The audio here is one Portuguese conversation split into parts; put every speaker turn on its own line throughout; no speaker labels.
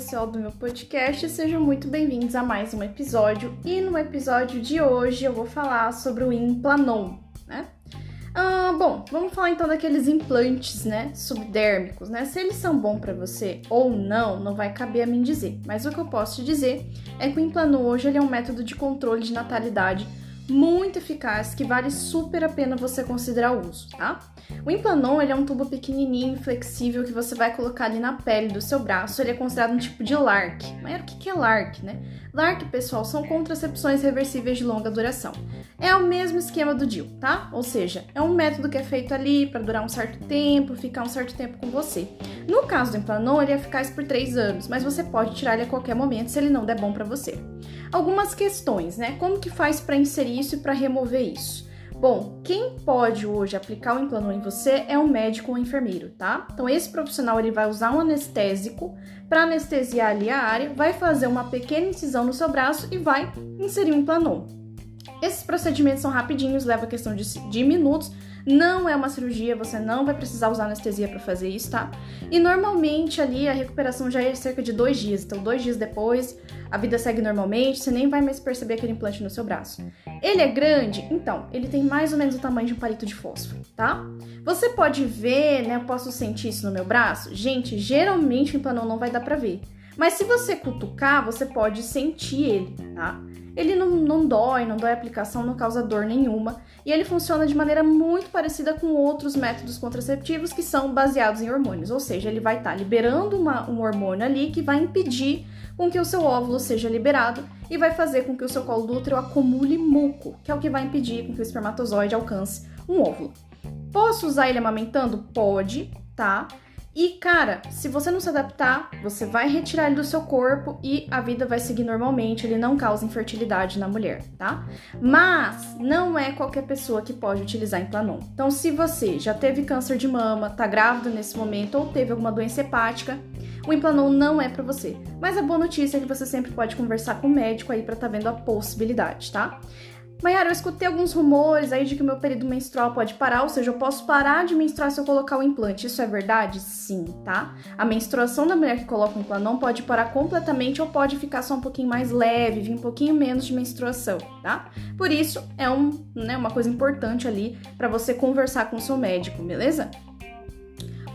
pessoal do meu podcast, sejam muito bem-vindos a mais um episódio. E no episódio de hoje eu vou falar sobre o implanon, né? Ah, bom, vamos falar então daqueles implantes, né, subdérmicos, né? Se eles são bons para você ou não, não vai caber a mim dizer. Mas o que eu posso te dizer é que o implanon hoje é um método de controle de natalidade muito eficaz que vale super a pena você considerar o uso, tá? O Implanon ele é um tubo pequenininho, flexível que você vai colocar ali na pele do seu braço. Ele é considerado um tipo de LARC. Mas o que é LARC, né? LARC, pessoal, são contracepções reversíveis de longa duração. É o mesmo esquema do DIL, tá? Ou seja, é um método que é feito ali para durar um certo tempo, ficar um certo tempo com você. No caso do Implanon, ele é eficaz por 3 anos, mas você pode tirar ele a qualquer momento se ele não der bom para você. Algumas questões, né? Como que faz para inserir isso e para remover isso? Bom, quem pode hoje aplicar o implanon em você é um médico ou um enfermeiro, tá? Então esse profissional ele vai usar um anestésico para anestesiar ali a área, vai fazer uma pequena incisão no seu braço e vai inserir o implanon. Esses procedimentos são rapidinhos, leva questão de, de minutos, não é uma cirurgia, você não vai precisar usar anestesia para fazer isso, tá? E normalmente ali a recuperação já é cerca de dois dias. Então, dois dias depois, a vida segue normalmente, você nem vai mais perceber aquele implante no seu braço. Ele é grande? Então, ele tem mais ou menos o tamanho de um palito de fósforo, tá? Você pode ver, né? Eu posso sentir isso no meu braço? Gente, geralmente o implante não vai dar pra ver. Mas se você cutucar, você pode sentir ele, tá? Ele não, não dói, não dói a aplicação, não causa dor nenhuma. E ele funciona de maneira muito parecida com outros métodos contraceptivos que são baseados em hormônios. Ou seja, ele vai estar tá liberando uma, um hormônio ali que vai impedir com que o seu óvulo seja liberado e vai fazer com que o seu colo do útero acumule muco, que é o que vai impedir com que o espermatozoide alcance um óvulo. Posso usar ele amamentando? Pode, tá? E cara, se você não se adaptar, você vai retirar ele do seu corpo e a vida vai seguir normalmente, ele não causa infertilidade na mulher, tá? Mas não é qualquer pessoa que pode utilizar Implanon. Então, se você já teve câncer de mama, tá grávida nesse momento ou teve alguma doença hepática, o Implanon não é para você. Mas a boa notícia é que você sempre pode conversar com o médico aí para tá vendo a possibilidade, tá? Mayara, eu escutei alguns rumores aí de que o meu período menstrual pode parar, ou seja, eu posso parar de menstruar se eu colocar o implante. Isso é verdade? Sim, tá? A menstruação da mulher que coloca o implante não pode parar completamente ou pode ficar só um pouquinho mais leve, vir um pouquinho menos de menstruação, tá? Por isso, é um, né, uma coisa importante ali para você conversar com o seu médico, beleza?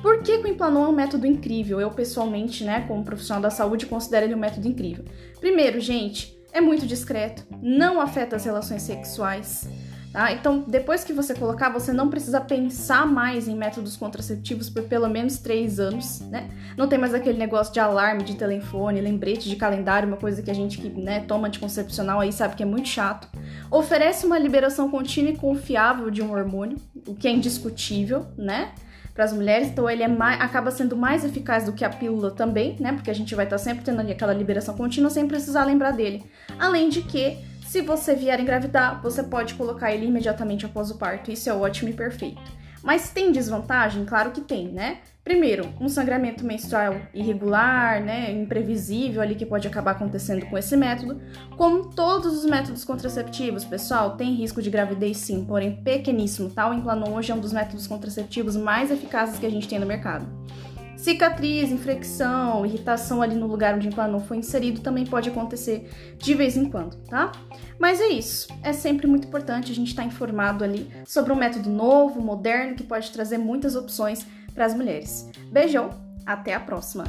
Por que, que o Implanon é um método incrível? Eu, pessoalmente, né, como profissional da saúde, considero ele um método incrível. Primeiro, gente, é muito discreto, não afeta as relações sexuais. Tá? Então, depois que você colocar, você não precisa pensar mais em métodos contraceptivos por pelo menos três anos, né? Não tem mais aquele negócio de alarme de telefone, lembrete de calendário, uma coisa que a gente que né, toma anticoncepcional aí sabe que é muito chato. Oferece uma liberação contínua e confiável de um hormônio, o que é indiscutível, né? Para as mulheres, então ele é mais, acaba sendo mais eficaz do que a pílula também, né? Porque a gente vai estar tá sempre tendo aquela liberação contínua sem precisar lembrar dele. Além de que, se você vier engravidar, você pode colocar ele imediatamente após o parto. Isso é ótimo e perfeito. Mas tem desvantagem? Claro que tem, né? Primeiro, um sangramento menstrual irregular, né, imprevisível ali que pode acabar acontecendo com esse método. Como todos os métodos contraceptivos, pessoal, tem risco de gravidez sim, porém pequeníssimo, tá? O Implanon hoje é um dos métodos contraceptivos mais eficazes que a gente tem no mercado. Cicatriz, infecção, irritação ali no lugar onde o implanon foi inserido também pode acontecer de vez em quando, tá? Mas é isso. É sempre muito importante a gente estar tá informado ali sobre um método novo, moderno, que pode trazer muitas opções para as mulheres. Beijão, até a próxima!